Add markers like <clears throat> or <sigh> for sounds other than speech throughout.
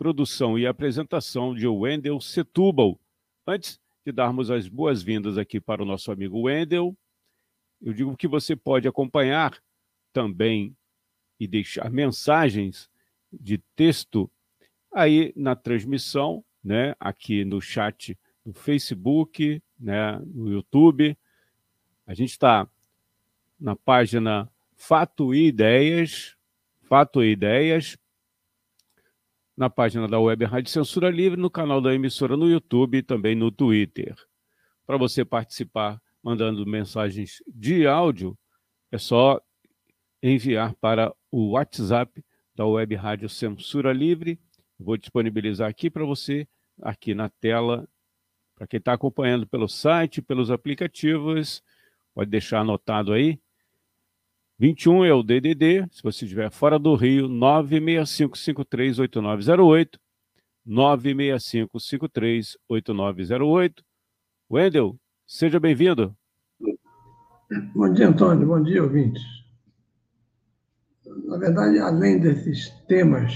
produção e apresentação de Wendel Setúbal. Antes de darmos as boas-vindas aqui para o nosso amigo Wendel, eu digo que você pode acompanhar também e deixar mensagens de texto aí na transmissão, né, aqui no chat do Facebook, né, no YouTube. A gente está na página Fato e Ideias, Fato e Ideias, na página da Web Rádio Censura Livre, no canal da emissora no YouTube e também no Twitter. Para você participar mandando mensagens de áudio, é só enviar para o WhatsApp da Web Rádio Censura Livre. Vou disponibilizar aqui para você, aqui na tela, para quem está acompanhando pelo site, pelos aplicativos, pode deixar anotado aí. 21 é o DDD, se você estiver fora do Rio, 965538908, 965538908. Wendel, seja bem-vindo. Bom dia, Antônio. Bom dia, ouvintes na verdade, além desses temas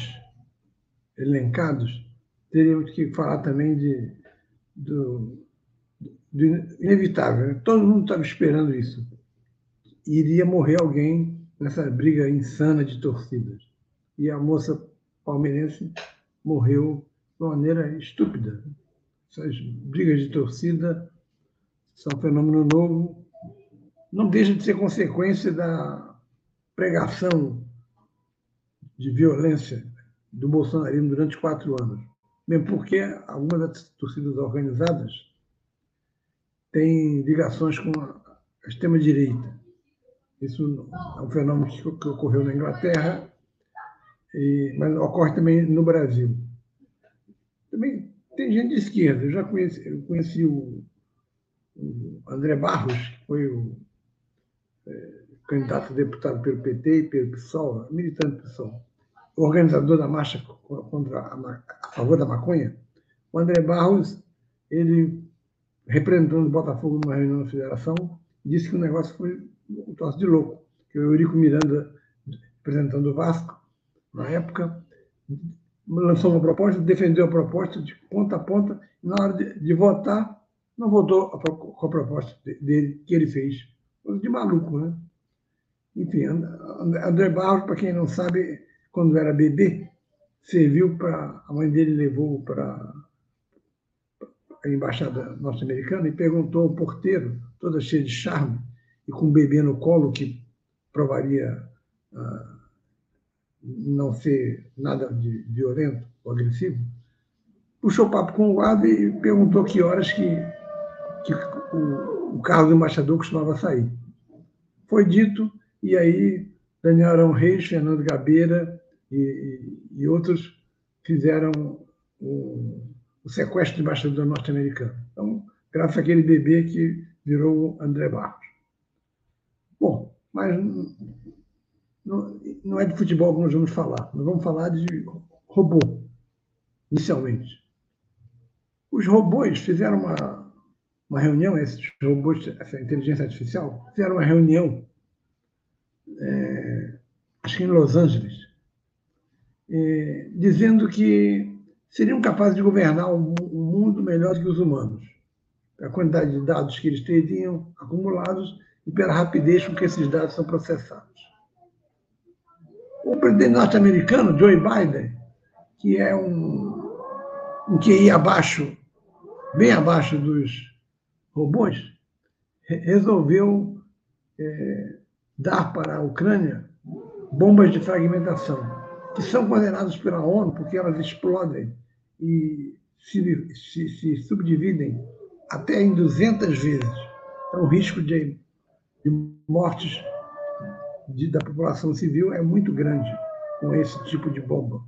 elencados, teríamos que falar também de, do, do inevitável. Né? Todo mundo estava esperando isso. Iria morrer alguém nessa briga insana de torcidas. E a moça palmeirense morreu de uma maneira estúpida. Essas brigas de torcida são um fenômeno novo. Não deixa de ser consequência da pregação de violência do bolsonarismo durante quatro anos. Mesmo porque algumas das torcidas organizadas têm ligações com a extrema-direita. Isso é um fenômeno que ocorreu na Inglaterra, mas ocorre também no Brasil. Também tem gente de esquerda. Eu já conheci, eu conheci o, o André Barros, que foi o é, candidato a deputado pelo PT e pelo PSOL, militante do PSOL, organizador da marcha contra a, a favor da maconha, o André Barros, ele, representando o Botafogo numa reunião da federação, disse que o negócio foi um troço de louco, que o Eurico Miranda, representando o Vasco, na época, lançou uma proposta, defendeu a proposta de ponta a ponta, e na hora de, de votar, não votou com a proposta dele, que ele fez. De maluco, né? Enfim, André Barros, para quem não sabe, quando era bebê, serviu para. A mãe dele levou para a embaixada norte-americana e perguntou ao porteiro, toda cheia de charme, e com um bebê no colo, que provaria ah, não ser nada de violento ou agressivo, puxou papo com o guarda e perguntou que horas que, que o, o carro do embaixador costumava sair. Foi dito e aí, Daniel Arão Reis, Fernando Gabeira e, e, e outros fizeram o, o, sequestro do embaixador norte-americano. Então, graças àquele bebê que virou André Barros. Bom, mas não, não é de futebol que nós vamos falar. Nós vamos falar de robô, inicialmente. Os robôs fizeram uma, uma reunião, esses robôs, essa inteligência artificial, fizeram uma reunião é, acho que em Los Angeles, é, dizendo que seriam capazes de governar o mundo melhor que os humanos. A quantidade de dados que eles teriam acumulados e pela rapidez com que esses dados são processados. O presidente norte-americano, Joe Biden, que é um, um QI abaixo, bem abaixo dos robôs, resolveu é, dar para a Ucrânia bombas de fragmentação, que são condenadas pela ONU porque elas explodem e se, se, se subdividem até em 200 vezes. Então, o risco de, de mortes de, da população civil é muito grande com esse tipo de bomba.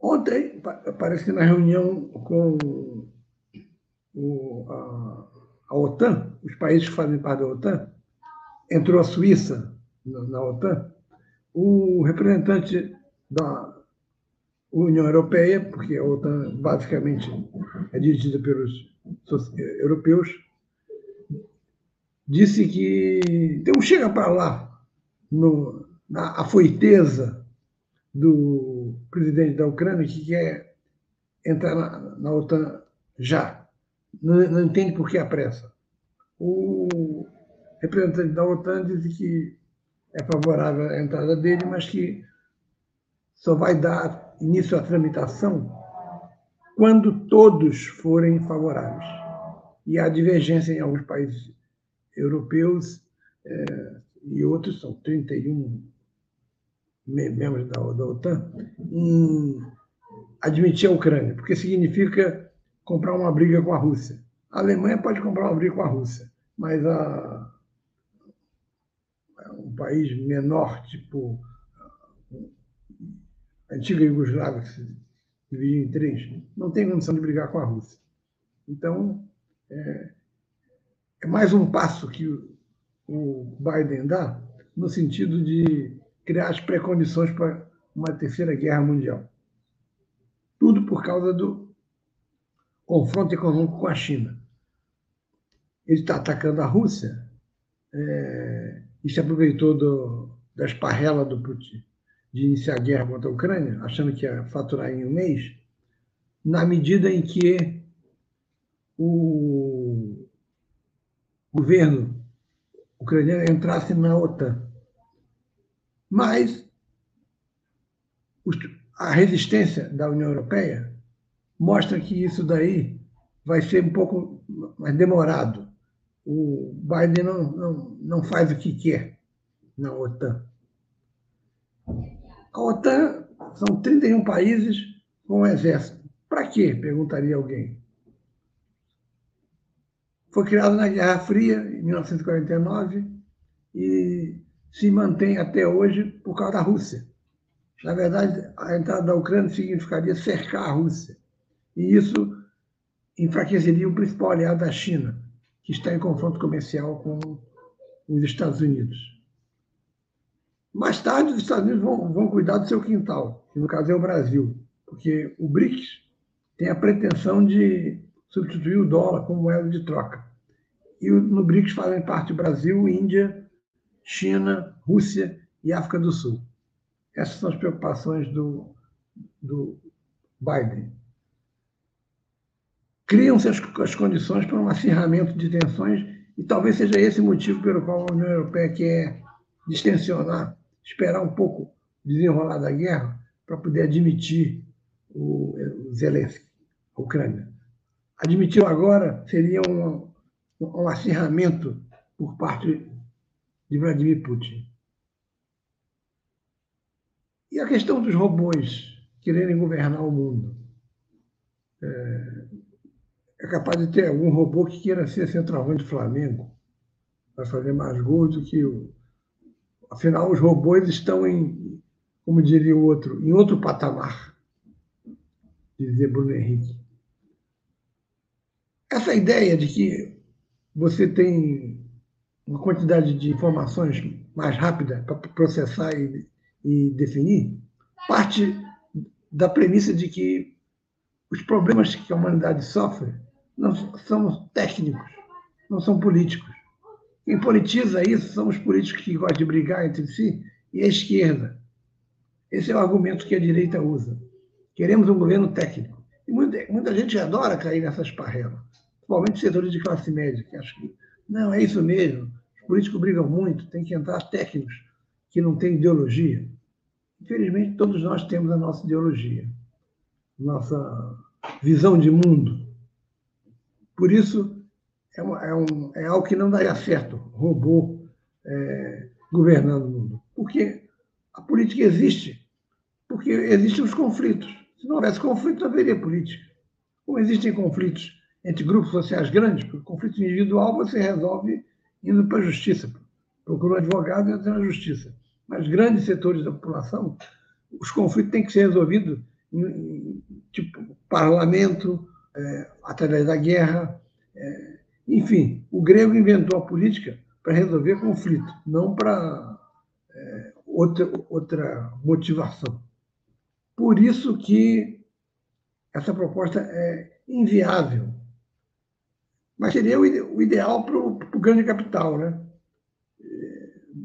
Ontem, parece que na reunião com o, a, a, OTAN, os países que fazem parte da OTAN, entrou a Suíça na, na OTAN, o representante da, União Europeia, porque a OTAN basicamente é dirigida pelos europeus, disse que então chega para lá no, na afoiteza do presidente da Ucrânia que quer entrar na, na OTAN já. Não, não, entende por que a pressa. O representante da OTAN disse que é favorável à entrada dele, mas que só vai dar início à tramitação quando todos forem favoráveis. E há divergência em alguns países europeus é, e outros, são 31 membros da, da OTAN, em admitir a Ucrânia, porque significa comprar uma briga com a Rússia. A Alemanha pode comprar uma briga com a Rússia, mas a, um país menor, tipo antiga Iugoslávia, que se dividiu em três, não tem condição de brigar com a Rússia. Então, é, é mais um passo que o Biden dá no sentido de criar as pré-condições para uma terceira guerra mundial. Tudo por causa do confronto econômico com a China. Ele está atacando a Rússia é, e se aproveitou do, da esparrela do Putin de iniciar a guerra contra a Ucrânia, achando que ia faturar em um mês, na medida em que o governo ucraniano entrasse na OTAN. Mas a resistência da União Europeia mostra que isso daí vai ser um pouco mais demorado. O Biden não, não, não faz o que quer na OTAN. A OTAN são 31 países com um exército. Para quê? Perguntaria alguém. Foi criado na Guerra Fria, em 1949, e se mantém até hoje por causa da Rússia. Na verdade, a entrada da Ucrânia significaria cercar a Rússia. E isso enfraqueceria o principal aliado da China, que está em confronto comercial com os Estados Unidos. Mais tarde, os Estados Unidos vão, vão cuidar do seu quintal, que no caso é o Brasil, porque o BRICS tem a pretensão de substituir o dólar como moeda de troca. E no BRICS fazem parte Brasil, Índia, China, Rússia e África do Sul. Essas são as preocupações do, do Biden. Criam-se as, as condições para um acirramento de tensões e talvez seja esse o motivo pelo qual a União Europeia quer distensionar, esperar um pouco desenrolar da guerra para poder admitir o, Zelensky, a Ucrânia. Admiti-lo agora seria um, um acirramento por parte de Vladimir Putin. E a questão dos robôs quererem governar o mundo. É, é capaz de ter algum robô que queira ser centroavante do Flamengo, para fazer mais gols do que o. Afinal, os robôs estão em, como diria o outro, em outro patamar, dizia Bruno Henrique. Essa ideia de que você tem uma quantidade de informações mais rápida para processar e, e definir, parte da premissa de que os problemas que a humanidade sofre não são técnicos, não são políticos. Quem politiza isso são os políticos que gostam de brigar entre si e a esquerda. Esse é o argumento que a direita usa. Queremos um governo técnico. E muita, muita gente adora cair nessas parrelas, principalmente setores de classe média, que acham que não, é isso mesmo. Os políticos brigam muito, tem que entrar técnicos que não têm ideologia. Infelizmente, todos nós temos a nossa ideologia, nossa visão de mundo. Por isso, é, uma, é, um, é algo que não daria certo, robô é, governando o mundo. Porque a política existe, porque existem os conflitos. Se não houvesse conflito, não haveria política. Como existem conflitos entre grupos sociais grandes, porque conflito individual você resolve indo para a justiça, procura um advogado e entra na justiça. Mas grandes setores da população, os conflitos têm que ser resolvidos em, tipo parlamento, é, através da guerra. É, enfim, o grego inventou a política para resolver conflito, não para é, outra, outra motivação. Por isso que essa proposta é inviável. Mas seria o ideal para o grande capital, né?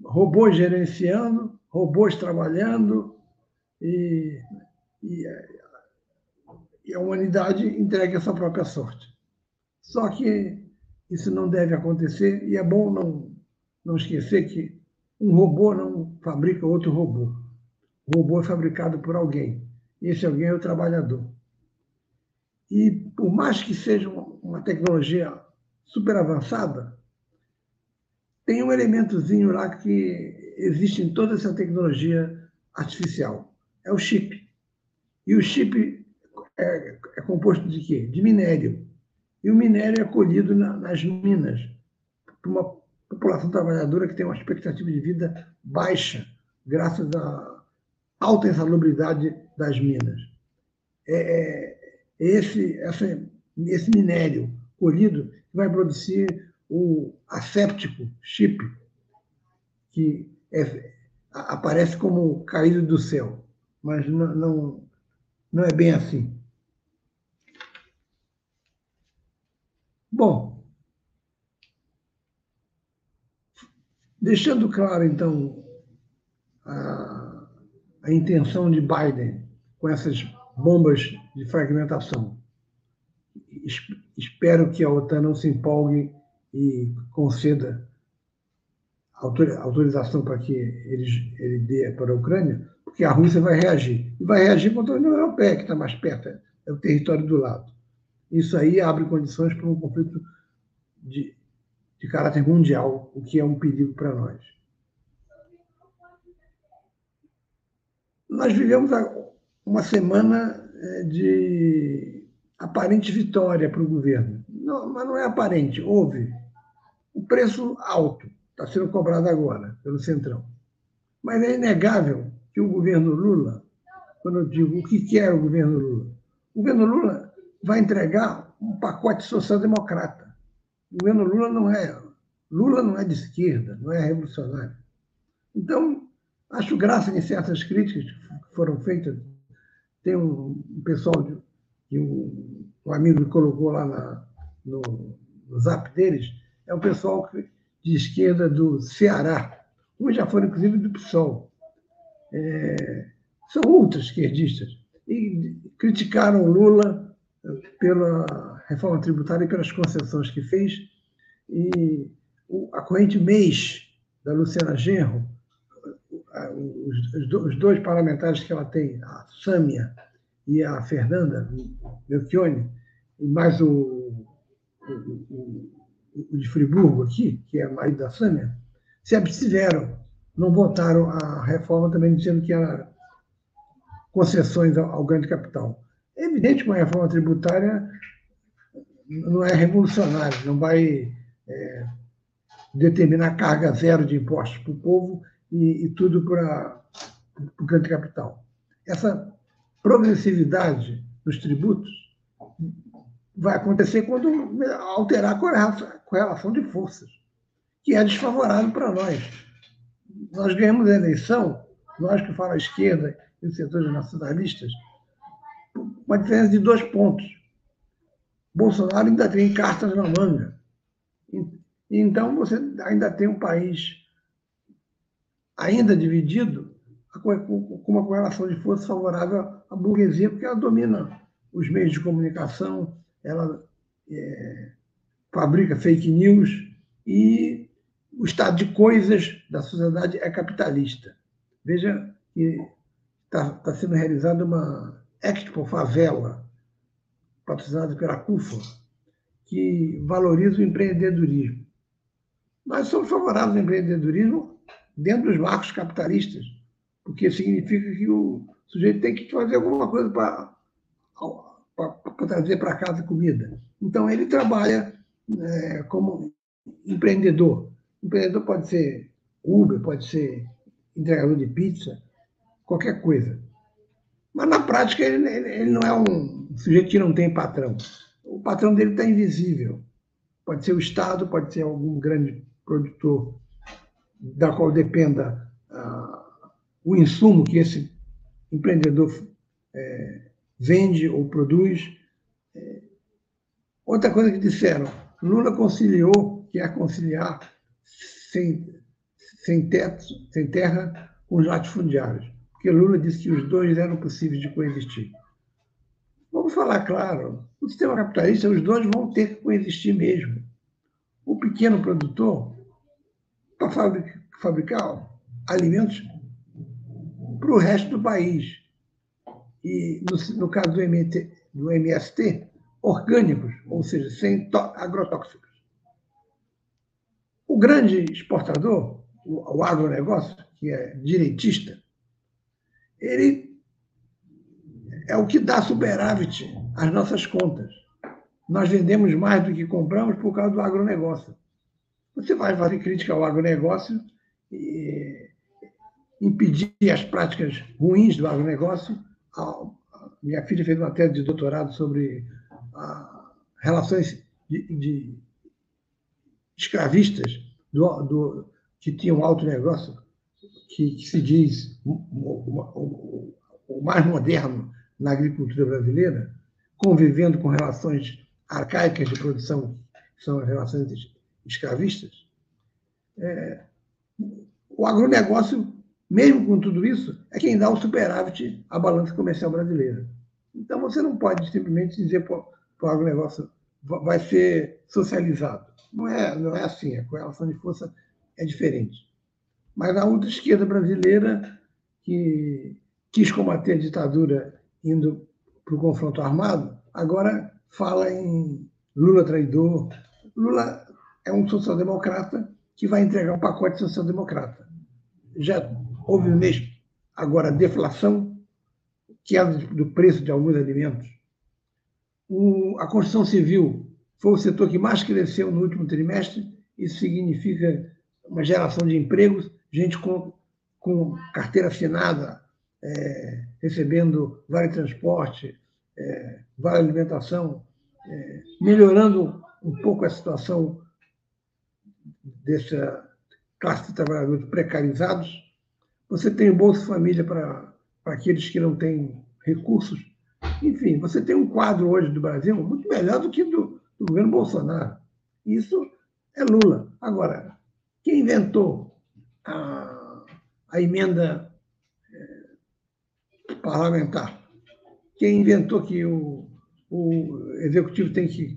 Robôs gerenciando, robôs trabalhando e, e, e a humanidade entregue a sua própria sorte. Só que isso não deve acontecer e é bom não, não esquecer que um robô não fabrica outro robô. O robô é fabricado por alguém. E esse alguém é o trabalhador. E por mais que seja uma tecnologia super avançada, tem um elementozinho lá que existe em toda essa tecnologia artificial. É o chip. E o chip é, é composto de quê? De minério. E o minério é colhido na, nas minas por uma população trabalhadora que tem uma expectativa de vida baixa, graças à alta insalubridade das minas. É, é esse, essa, esse minério colhido que vai produzir o asséptico chip, que é, aparece como caído do céu, mas não, não, não é bem assim. Bom, deixando claro, então, a, a intenção de Biden com essas bombas de fragmentação. Espero que a OTAN não se empolgue e conceda autorização para que ele, ele dê para a Ucrânia, porque a Rússia vai reagir. E vai reagir contra a União Europeia, que está mais perto, é o território do lado. Isso aí abre condições para um conflito de, de caráter mundial, o que é um perigo para nós. Nós vivemos uma semana é, de aparente vitória para o governo. Não, mas não é aparente, houve. O preço alto está sendo cobrado agora pelo Centrão. Mas é inegável que o governo Lula, quando eu digo o que quer o governo Lula, o governo Lula vai entregar um pacote social-democrata. O governo Lula não é. Lula não é de esquerda, não é revolucionário. Então, acho graça em certas críticas que foram feitas tem um, pessoal que um, um, amigo colocou lá na, no, no zap deles, é um pessoal de esquerda do Ceará. Uns já foram, inclusive, do PSOL. É, são ultra-esquerdistas. E criticaram Lula pela reforma tributária e pelas concessões que fez. E a corrente mês da Luciana Genro os, dois parlamentares que ela tem, a Sâmia e a Fernanda Melchione, e mais o, o, o, de Friburgo aqui, que é marido da Sâmia, se abstiveram, não votaram a reforma também dizendo que era concessões ao, ao grande capital. Evidente que uma reforma tributária não é revolucionária, não vai é, determinar carga zero de impostos para o povo e, e tudo para o grande capital. Essa progressividade nos tributos vai acontecer quando alterar a correlação de forças, que é desfavorável para nós. Nós ganhamos a eleição, nós que fala a esquerda e os setores nacionalistas, uma diferença de dois pontos. Bolsonaro ainda tem cartas na manga. Então, você ainda tem um país ainda dividido, com uma correlação de força favorável à burguesia, porque ela domina os meios de comunicação, ela é, fabrica fake news e o estado de coisas da sociedade é capitalista. Veja que está tá sendo realizada uma Expo Favela, patrocinada pela CUFA, que valoriza o empreendedorismo. Nós somos favoráveis ao empreendedorismo dentro dos marcos capitalistas, porque significa que o sujeito tem que fazer alguma coisa para trazer para casa comida. Então, ele trabalha é, como empreendedor. Empreendedor pode ser Uber, pode ser entregador de pizza, qualquer coisa. Mas na prática ele, ele não é um sujeito que não tem patrão. O patrão dele está invisível. Pode ser o Estado, pode ser algum grande produtor da qual dependa uh, o insumo que esse empreendedor é, vende ou produz. É. Outra coisa que disseram, Lula conciliou, quer é conciliar sem, sem teto, sem terra, com os latifundiários, porque Lula disse que os dois eram possíveis de coexistir. Vamos falar claro, no sistema capitalista, os dois vão ter que coexistir mesmo. O pequeno produtor, para fabricar alimentos para o resto do país. E, no, no caso do, MT, do MST, orgânicos, ou seja, sem agrotóxicos. O grande exportador, o, o agronegócio, que é direitista, ele é o que dá superávit às nossas contas. Nós vendemos mais do que compramos por causa do agronegócio. Você vai fazer crítica ao agronegócio e impedir as práticas ruins do agronegócio. Minha filha fez uma tese de doutorado sobre relações de, de escravistas do, do, que tinham alto negócio, que, que se diz o, o, o, mais moderno na agricultura brasileira, convivendo com relações arcaicas de produção, que são as relações escravistas. É, o agronegócio mesmo com tudo isso, é quem dá o superávit à balança comercial brasileira. Então, você não pode simplesmente dizer que o agronegócio vai ser socializado. Não é, não é assim, a correlação de força é diferente. Mas a outra esquerda brasileira, que quis combater a ditadura indo para o confronto armado, agora fala em Lula traidor. Lula é um social-democrata que vai entregar um pacote social-democrata. Já houve mesmo agora deflação, queda do preço de alguns alimentos. O, a construção civil foi o setor que mais cresceu no último trimestre, isso significa uma geração de empregos, gente com, com carteira assinada, é, recebendo vale transporte, é, vale alimentação, é, melhorando um pouco a situação dessa classe de trabalhadores precarizados, você tem o Bolsa Família para, aqueles que não têm recursos. Enfim, você tem um quadro hoje do Brasil muito melhor do que do, do governo Bolsonaro. Isso é Lula. Agora, quem inventou a, a emenda é, parlamentar? Quem inventou que o, o executivo tem que,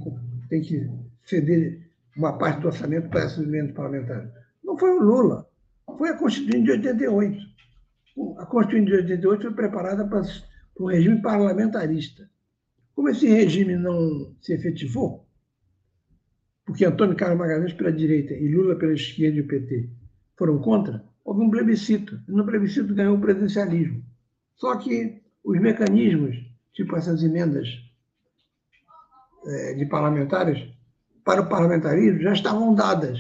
tem que ceder uma parte do orçamento para essa emenda parlamentar? Não foi o Lula foi a Constituinte de 88. A Constituinte de 88 foi preparada para, para um regime parlamentarista. Como esse regime não se efetivou, porque Antônio Carlos Magalhães pela direita e Lula pela esquerda e o PT foram contra, houve um plebiscito. No plebiscito ganhou o presidencialismo. Só que os mecanismos, tipo essas emendas é, de parlamentares, para o parlamentarismo já estavam dadas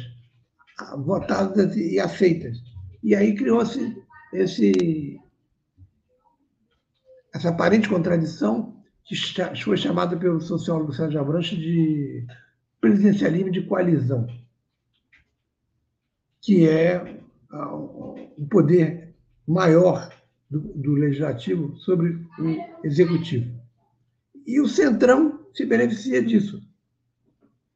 votadas e aceitas. E aí criou-se esse, essa aparente contradição que foi chamada pelo sociólogo Sérgio Abranches de presidencialismo de coalizão, que é o poder maior do, do legislativo sobre o executivo. E o Centrão se beneficia disso.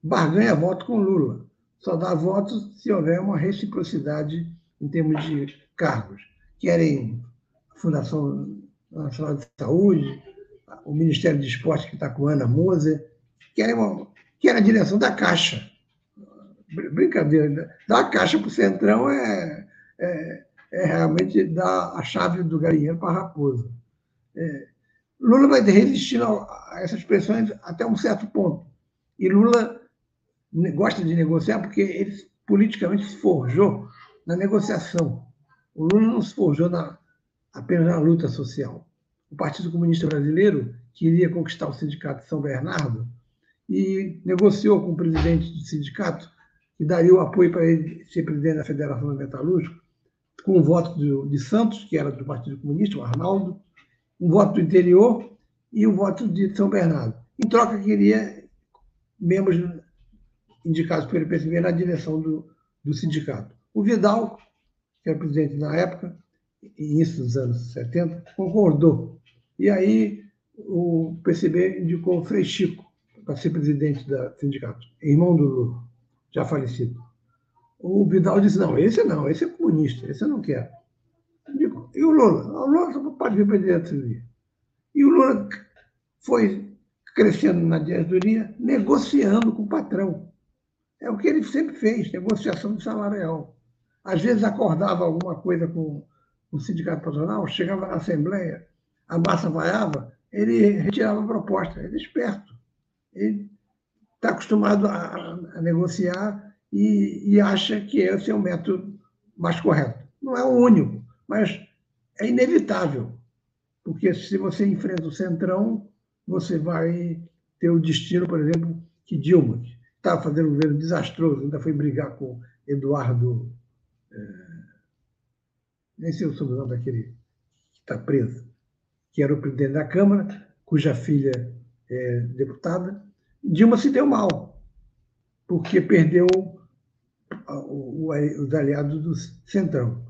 Barganha voto com Lula só dá votos se houver uma reciprocidade em termos de cargos. Querem a Fundação Nacional de Saúde, o Ministério de Esporte, que está com Ana Moser, querem, uma, querem a direção da Caixa. Brincadeira, né? dar a Caixa para o Centrão é, é, é, realmente dar a chave do galinheiro para a raposa. É, Lula vai resistir a essas pressões até um certo ponto. E Lula gosta de negociar porque ele politicamente se forjou na negociação. O Lula não se forjou na, apenas na luta social. O Partido Comunista Brasileiro queria conquistar o sindicato de São Bernardo e negociou com o presidente do sindicato que daria o apoio para ele ser presidente da Federação Metalúrgica, com o voto de, de Santos, que era do Partido Comunista, o Arnaldo, um voto do interior e um voto de São Bernardo. Em troca, queria membros indicados pelo PSB na direção do, do sindicato. O Vidal, que era presidente na época, início dos anos 70, concordou. E aí o PCB indicou o Frei Chico para ser presidente do sindicato, irmão do Lula, já falecido. O Vidal disse: não, esse não, esse é comunista, esse eu não quero. E o Lula? O Lula pode vir para a diretoria. E o Lula foi crescendo na diretoria, negociando com o patrão. É o que ele sempre fez, negociação de salário real. Às vezes acordava alguma coisa com o sindicato patronal, chegava na Assembleia, a massa vaiava, ele retirava a proposta. Ele é esperto. Ele está acostumado a, a negociar e, e, acha que esse é o método mais correto. Não é o único, mas é inevitável. Porque se você enfrenta o centrão, você vai ter o destino, por exemplo, que Dilma, que estava fazendo um governo desastroso, ainda foi brigar com Eduardo. É, nem sei o sobrenome daquele que está preso, que era o presidente da Câmara, cuja filha é deputada. Dilma se deu mal, porque perdeu os aliados do Centrão.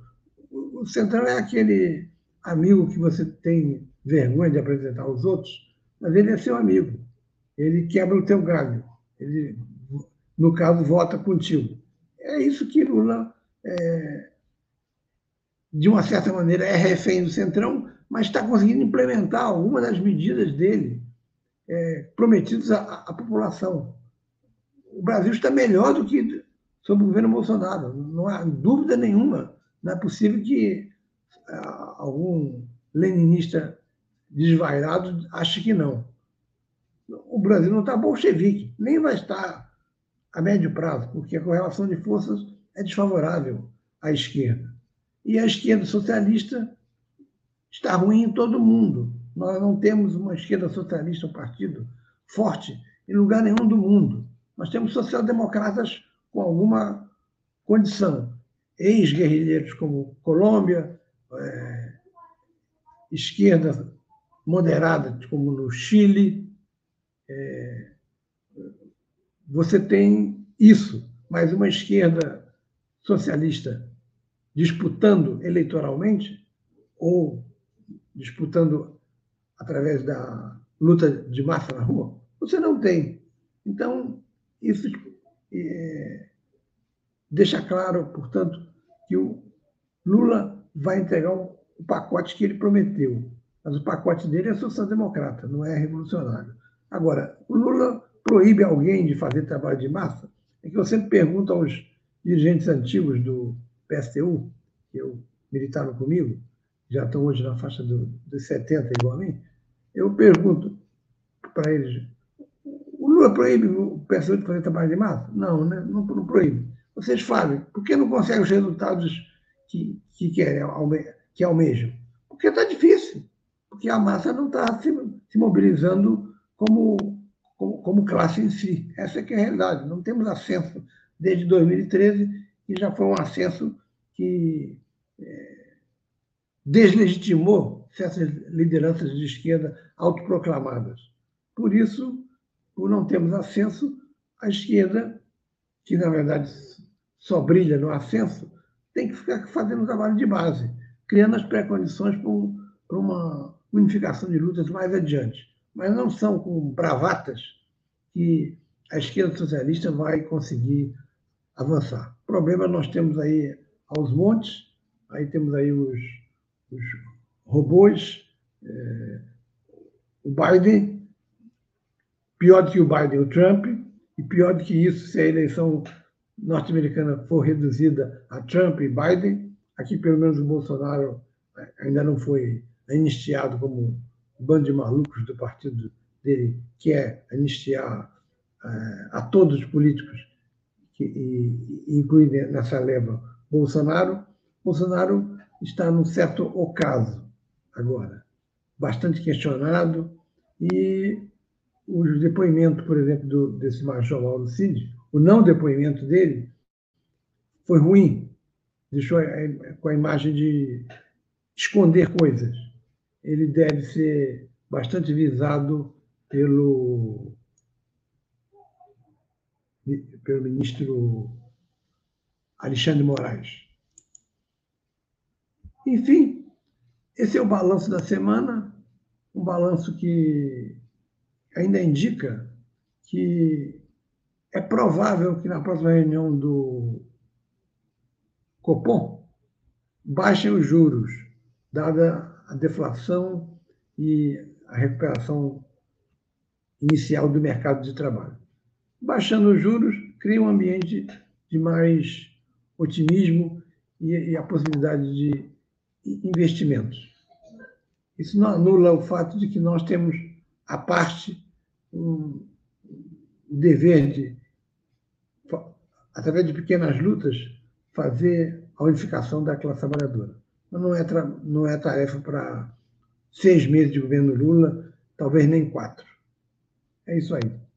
O Centrão é aquele amigo que você tem vergonha de apresentar aos outros, mas ele é seu amigo. Ele quebra o teu galho. Ele, no caso, vota contigo. É isso que Lula é, de uma certa maneira, é refém do Centrão, mas está conseguindo implementar algumas das medidas dele é, prometidas à, à, população. O Brasil está melhor do que sob o governo Bolsonaro, não há dúvida nenhuma. Não é possível que ah, algum leninista desvairado ache que não. O Brasil não está bolchevique, nem vai estar a médio prazo, porque a correlação de forças é desfavorável à esquerda. E a esquerda socialista está ruim em todo mundo. Nós não temos uma esquerda socialista, um partido forte em lugar nenhum do mundo. Nós temos social-democratas com alguma condição. Ex-guerrilheiros como Colômbia, é, esquerda moderada como no Chile. É, você tem isso, mas uma esquerda socialista disputando eleitoralmente ou disputando através da luta de massa na rua? Você não tem. Então, isso é, deixa claro, portanto, que o Lula vai entregar o, pacote que ele prometeu. Mas o pacote dele é social-democrata, não é revolucionário. Agora, o Lula proíbe alguém de fazer trabalho de massa? É que eu sempre pergunto aos dirigentes antigos do PSTU, que eu, militaram comigo, já estão hoje na faixa do, dos 70 igual a mim, eu pergunto para eles, o Lula proíbe o PSTU de fazer trabalho de massa? Não, né? não, não proíbe. Vocês falem, por que não conseguem os resultados que, que querem, que almejam? Porque está difícil, porque a massa não está se, se mobilizando como, como, como, classe em si. Essa é que é a realidade. Não temos ascenso desde 2013 e já foi um ascenso que é, deslegitimou certas lideranças de esquerda autoproclamadas. Por isso, por não termos ascenso, a esquerda, que na verdade só brilha no ascenso, tem que ficar fazendo trabalho de base, criando as pré-condições para uma unificação de lutas mais adiante. Mas não são com bravatas que a esquerda socialista vai conseguir avançar. O problema nós temos aí aos montes, aí temos aí os, os robôs, é, o Biden, pior do que o Biden, o Trump, e pior do que isso, se a eleição norte-americana for reduzida a Trump e Biden, aqui pelo menos o Bolsonaro é, ainda não foi anistiado como um bando de malucos do partido dele quer anistiar é, a todos os políticos que, e, inclui nessa leva Bolsonaro. Bolsonaro está num certo ocaso agora, bastante questionado, e os depoimentos, por exemplo, do, desse Major Mauro Cid, o não depoimento dele foi ruim, deixou com a imagem de esconder coisas. ele deve ser bastante visado pelo, pelo ministro Alexandre Moraes. Enfim, esse é o balanço da semana, um balanço que ainda indica que é provável que na próxima reunião do Copom baixem os juros, dada a deflação e a recuperação inicial do mercado de trabalho. Baixando os juros, cria um ambiente de mais otimismo e, e a possibilidade de investimentos. Isso não anula o fato de que nós temos, a parte, um dever de, através de pequenas lutas, fazer a unificação da classe trabalhadora. Mas não é, não é tarefa para seis meses de governo Lula, talvez nem quatro. É isso aí.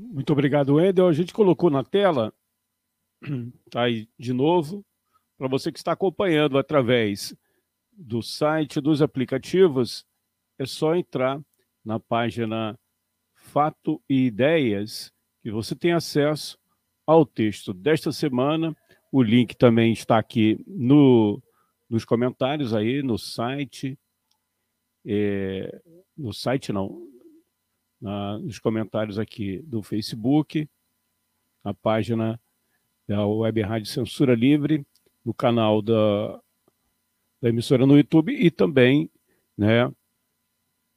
Muito obrigado, Wendel. A gente colocou na tela, <clears throat> tá aí de novo, para você que está acompanhando através do site, dos aplicativos, é só entrar na página Fato e Ideias, que você tem acesso ao texto desta semana. O link também está aqui no, nos comentários aí, no site. É, no site não, na, nos comentários aqui do Facebook, na página da Web Rádio Censura Livre, no canal da, da emissora no YouTube e também né,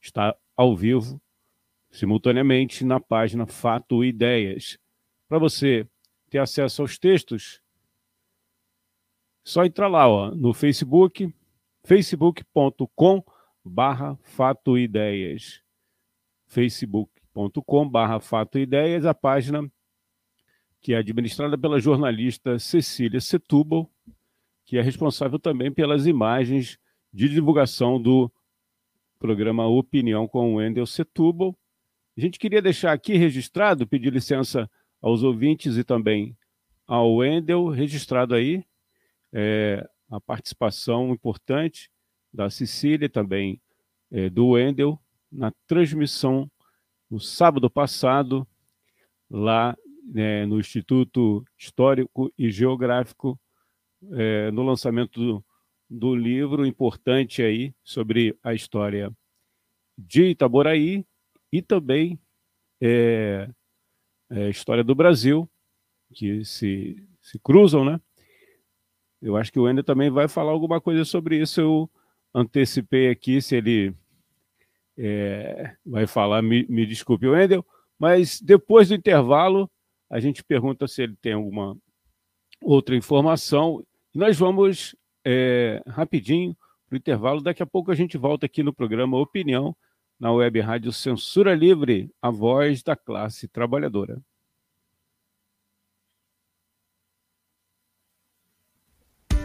está ao vivo, simultaneamente, na página Fato Ideias. Para você ter acesso aos textos, só entrar lá ó, no Facebook, facebook.com barra Fato Ideias facebook.com.br Fato Ideias, a página que é administrada pela jornalista Cecília Setúbal, que é responsável também pelas imagens de divulgação do programa Opinião com o Wendel Setúbal. A gente queria deixar aqui registrado, pedir licença aos ouvintes e também ao Wendel, registrado aí é, a participação importante da Cecília, também é, do Wendel, na transmissão no sábado passado, lá né, no Instituto Histórico e Geográfico, é, no lançamento do, do, livro importante aí sobre a história de Itaboraí e também é, é, história do Brasil, que se, se cruzam, né? Eu acho que o Ender também vai falar alguma coisa sobre isso. Eu antecipei aqui se ele é, vai falar, me, me desculpe, Wendel, mas depois do intervalo, a gente pergunta se ele tem alguma outra informação. Nós vamos é, rapidinho para o intervalo. Daqui a pouco a gente volta aqui no programa Opinião, na web rádio Censura Livre, a voz da classe trabalhadora.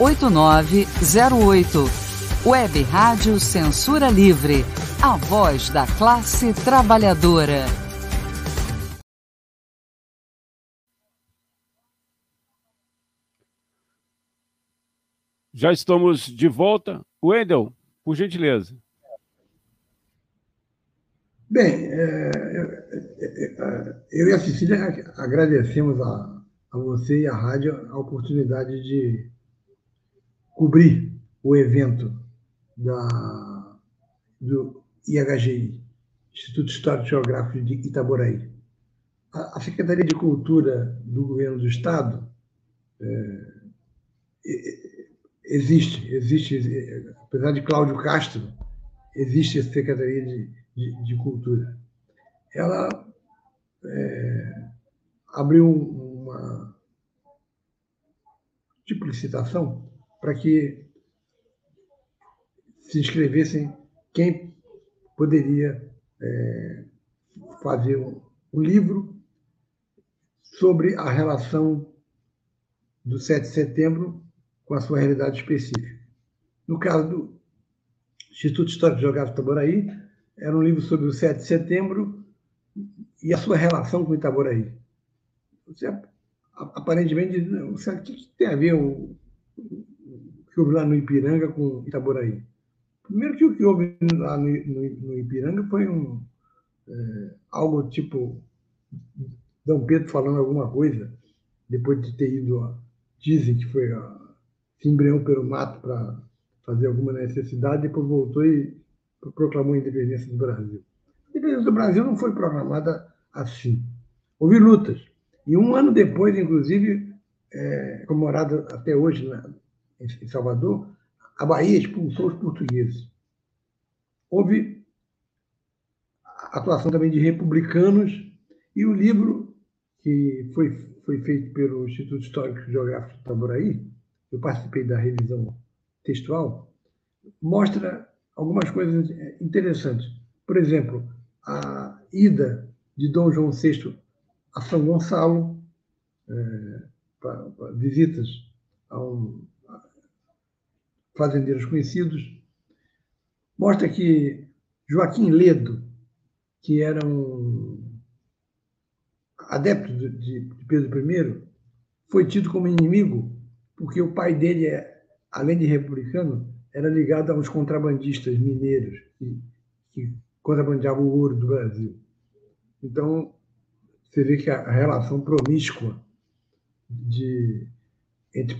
8908. Web Rádio Censura Livre. A voz da classe trabalhadora. Já estamos de volta. Wendel, por gentileza. Bem, é, eu, eu, e a Cecília agradecemos a, a você e à rádio a oportunidade de cobrir o evento da, do IHGI, Instituto Histórico Geográfico de Itaboraí. A, Secretaria de Cultura do Governo do Estado é, existe, existe, apesar de Cláudio Castro, existe a Secretaria de, de, de Cultura. Ela é, abriu uma tipo de licitação para que se inscrevessem quem poderia é, fazer um, um livro sobre a relação do 7 de setembro com a sua realidade específica. No caso do Instituto Histórico Geográfico Itaboraí, era um livro sobre o 7 de setembro e a sua relação com Itaboraí. Você, aparentemente, o que tem a ver o que houve lá no Ipiranga com Itaboraí? Primeiro que o que houve lá no, no, no Ipiranga foi um, é, algo tipo Dom Pedro falando alguma coisa, depois de ter ido, a, dizem que foi a, se embreou pelo mato para fazer alguma necessidade, depois voltou e proclamou a independência do Brasil. A independência do Brasil não foi proclamada assim. Houve lutas. E um ano depois, inclusive, é, comemorada até hoje na, em Salvador, a Bahia expulsou os portugueses. Houve atuação também de republicanos e o livro que foi, foi feito pelo Instituto Histórico e Geográfico de Itaboraí, eu participei da revisão textual, mostra algumas coisas interessantes. Por exemplo, a ida de Dom João VI a São Gonçalo, é, para, para visitas a, um, fazendeiros conhecidos, mostra que Joaquim Ledo, que era um adepto de, Pedro I, foi tido como inimigo porque o pai dele, é, além de republicano, era ligado a uns contrabandistas mineiros que, que contrabandeavam o ouro do Brasil. Então, você vê que a relação promíscua de, entre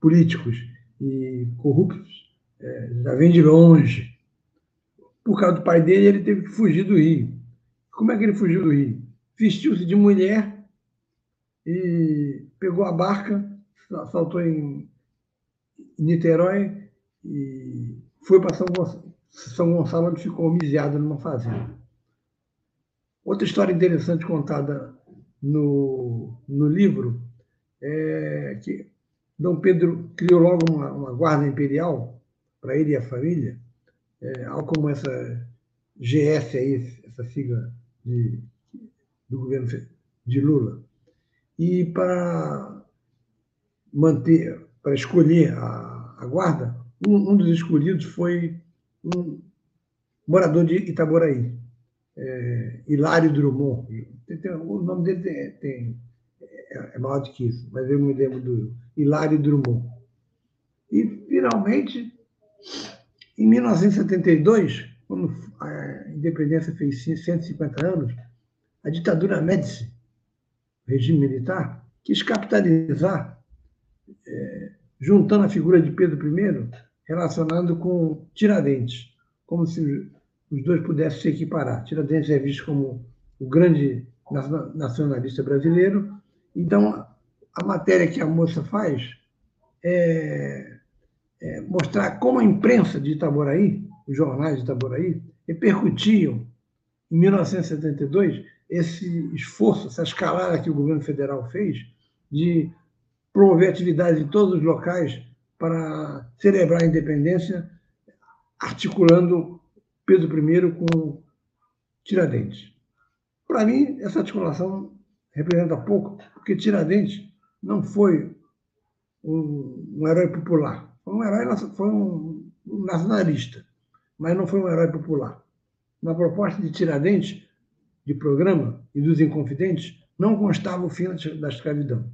políticos e corruptos é, já vem de longe. Por causa do pai dele, ele teve que fugir do Rio. Como é que ele fugiu do Rio? Vestiu-se de mulher e pegou a barca, saltou em Niterói e foi para São Gonçalo, São Gonçalo, onde ficou homiziado numa fazenda. Outra história interessante contada no, no livro é que Dom Pedro criou logo uma, uma guarda imperial para ele e a família, é, algo como essa GS aí, essa sigla de, do governo de Lula. E para manter, para escolher a, a guarda, um, um, dos escolhidos foi um morador de Itaboraí, é, Hilário Drummond. Tem, tem, o nome dele tem, tem, é, é maior do que isso, mas eu me lembro do Hilário Drummond. E, finalmente, em 1972, quando a independência fez 150 anos, a ditadura Médici, regime militar, quis capitalizar, é, juntando a figura de Pedro I, relacionando com Tiradentes, como se os dois pudessem se equiparar. Tiradentes é visto como o grande nacionalista brasileiro. Então, a matéria que a moça faz é, é mostrar como a imprensa de Itaboraí, os jornais de Itaboraí, repercutiam, em 1972, esse esforço, essa escalada que o governo federal fez de promover atividades em todos os locais para celebrar a independência, articulando Pedro I com Tiradentes. Para mim, essa articulação representa pouco, porque Tiradentes não foi um, um herói popular. Foi um herói, foi um, um nacionalista, mas não foi um herói popular. Na proposta de Tiradentes, de programa e dos Inconfidentes, não constava o fim da escravidão.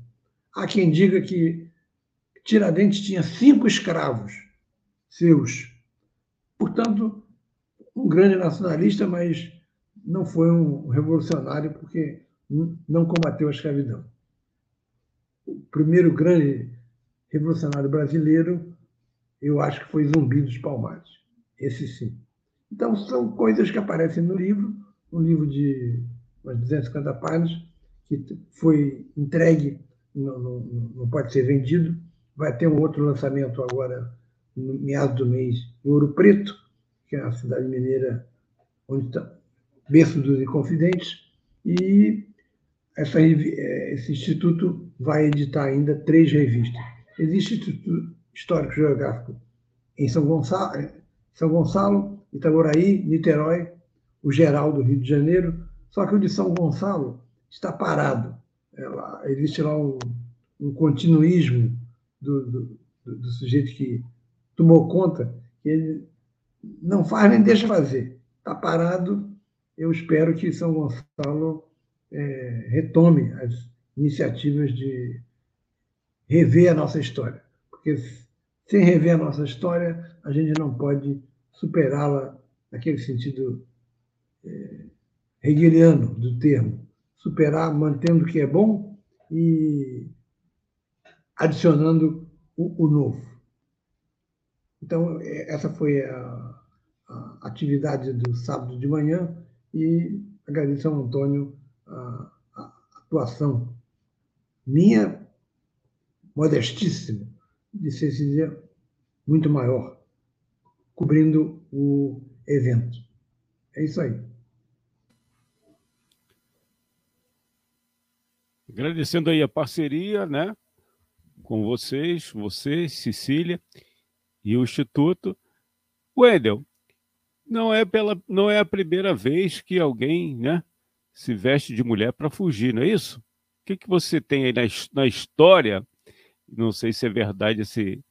Há quem diga que Tiradentes tinha cinco escravos seus. Portanto, um grande nacionalista, mas não foi um revolucionário porque não combateu a escravidão. O primeiro grande revolucionário brasileiro, eu acho que foi Zumbi dos Palmares. Esse sim. Então, são coisas que aparecem no livro, um livro de umas 250 páginas, que foi entregue, não, não, não pode ser vendido. Vai ter um outro lançamento agora, no meados do mês, em Ouro Preto, que é a cidade mineira onde está berço dos Inconfidentes, e essa, esse instituto vai editar ainda três revistas. Existe o Instituto Histórico Geográfico em São Gonçalo, São Gonçalo, Itaboraí, Niterói, o Geral do Rio de Janeiro, só que o de São Gonçalo está parado. Ela, existe lá um, um continuismo do, do, do, sujeito que tomou conta, que ele não faz nem deixa fazer. Está parado. Eu espero que São Gonçalo é, retome as iniciativas de rever a nossa história. Porque sem rever a nossa história, a gente não pode superá-la naquele sentido é, hegeliano do termo. Superar mantendo o que é bom e adicionando o, o novo. Então, é, essa foi a, a, atividade do sábado de manhã e agradeço ao Antônio a atuação minha, modestíssima, de ser dizer, muito maior, cobrindo o evento. É isso aí. Agradecendo aí a parceria, né, com vocês, vocês, Cecília e o Instituto. Wendel, não é pela, não é a primeira vez que alguém, né, se veste de mulher para fugir, não é isso? O que, que você tem aí na, na história? Não sei se é verdade esse,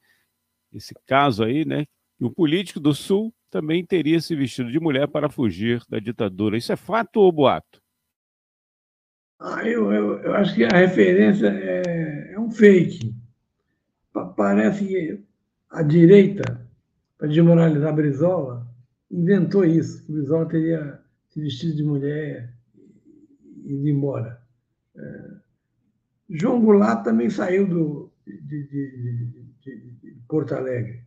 esse caso aí, né? Que um político do Sul também teria se vestido de mulher para fugir da ditadura. Isso é fato ou boato? Ah, eu, eu, eu acho que a referência é, é um fake. Parece que a direita, para desmoralizar Brizola, inventou isso, que Brizola teria se vestido de mulher indo embora. É, João Goulart também saiu do, de, de, de, de Porto Alegre.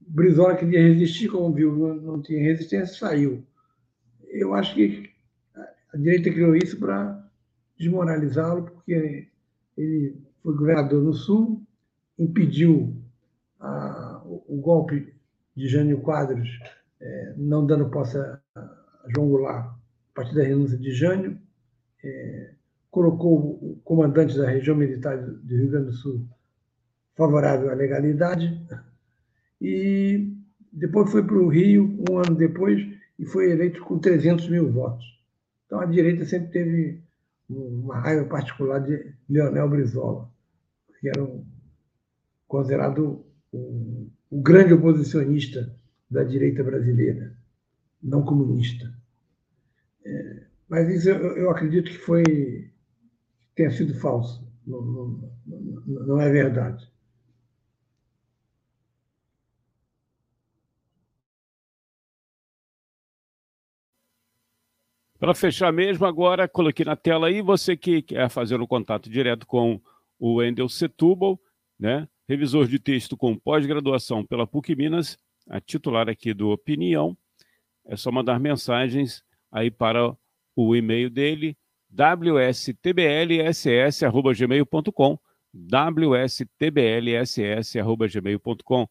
Brizola queria resistir, como viu, não, não tinha resistência, saiu. Eu acho que a direita criou isso para desmoralizá-lo, porque ele foi governador no Sul, impediu a, o, golpe de Jânio Quadros, é, não dando posse a, a João Goulart a partir da renúncia de Jânio, é, colocou o comandante da região militar do Rio Grande do Sul favorável à legalidade e depois foi para o Rio, um ano depois, e foi eleito com 300 mil votos. Então a direita sempre teve uma raiva particular de Leonel Brizola, que era um, considerado o, o grande oposicionista da direita brasileira, não comunista. É, mas isso eu, eu acredito que foi tenha sido falso. Não, não, não é verdade. Para fechar mesmo, agora coloquei na tela aí, você que quer fazer um contato direto com o Wendel Setúbal, né? revisor de texto com pós-graduação pela PUC Minas, a titular aqui do Opinião, é só mandar mensagens aí para o e-mail dele, wstblss.gmail.com, wstblss.gmail.com.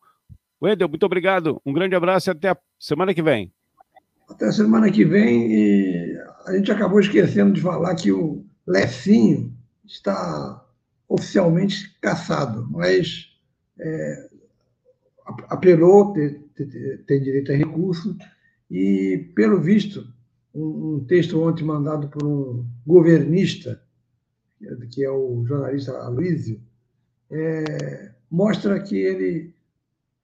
Wendel, muito obrigado, um grande abraço e até a semana que vem. Até a semana que vem, e a gente acabou esquecendo de falar que o Lecinho está oficialmente caçado, mas é, apelou, tem, tem direito a recurso, e, pelo visto, um, um texto ontem mandado por um governista, que é o jornalista Aloysio, é, mostra que ele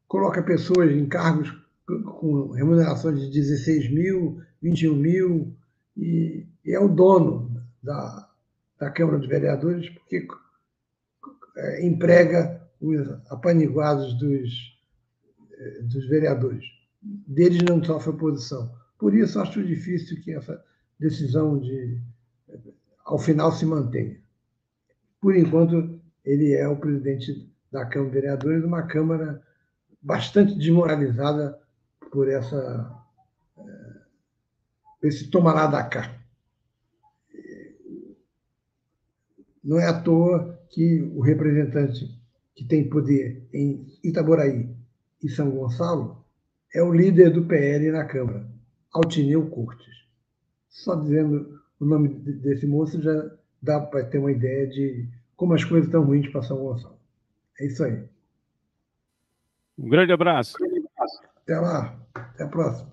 coloca pessoas em cargos com remunerações de 16 mil, 21 mil, e, e é o dono da, da Câmara de Vereadores, porque é, emprega os apaniguados dos, é, dos vereadores. Deles não sofre oposição. Por isso, acho difícil que essa decisão de, ao final, se mantenha. Por enquanto, ele é o presidente da Câmara de Vereadores, uma Câmara bastante desmoralizada por essa eh, esse tomar da cá. Não é à toa que o representante que tem poder em Itaboraí e São Gonçalo é o líder do PL na Câmara, Altineu Cortes. Só dizendo o nome desse moço já dá para ter uma ideia de como as coisas estão ruins para São Gonçalo. É isso aí. Um grande abraço. Até lá. Até a próxima.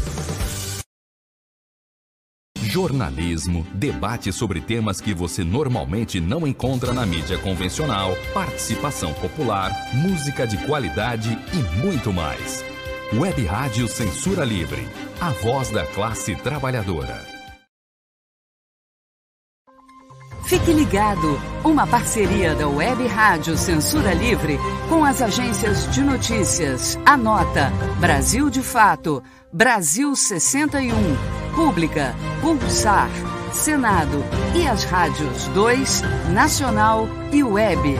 Jornalismo, debate sobre temas que você normalmente não encontra na mídia convencional, participação popular, música de qualidade e muito mais. Web Rádio Censura Livre, a voz da classe trabalhadora. Fique ligado, uma parceria da Web Rádio Censura Livre com as agências de notícias. Anota, Brasil de Fato, Brasil 61, Pública, Pulsar, Senado e as rádios 2, Nacional e Web.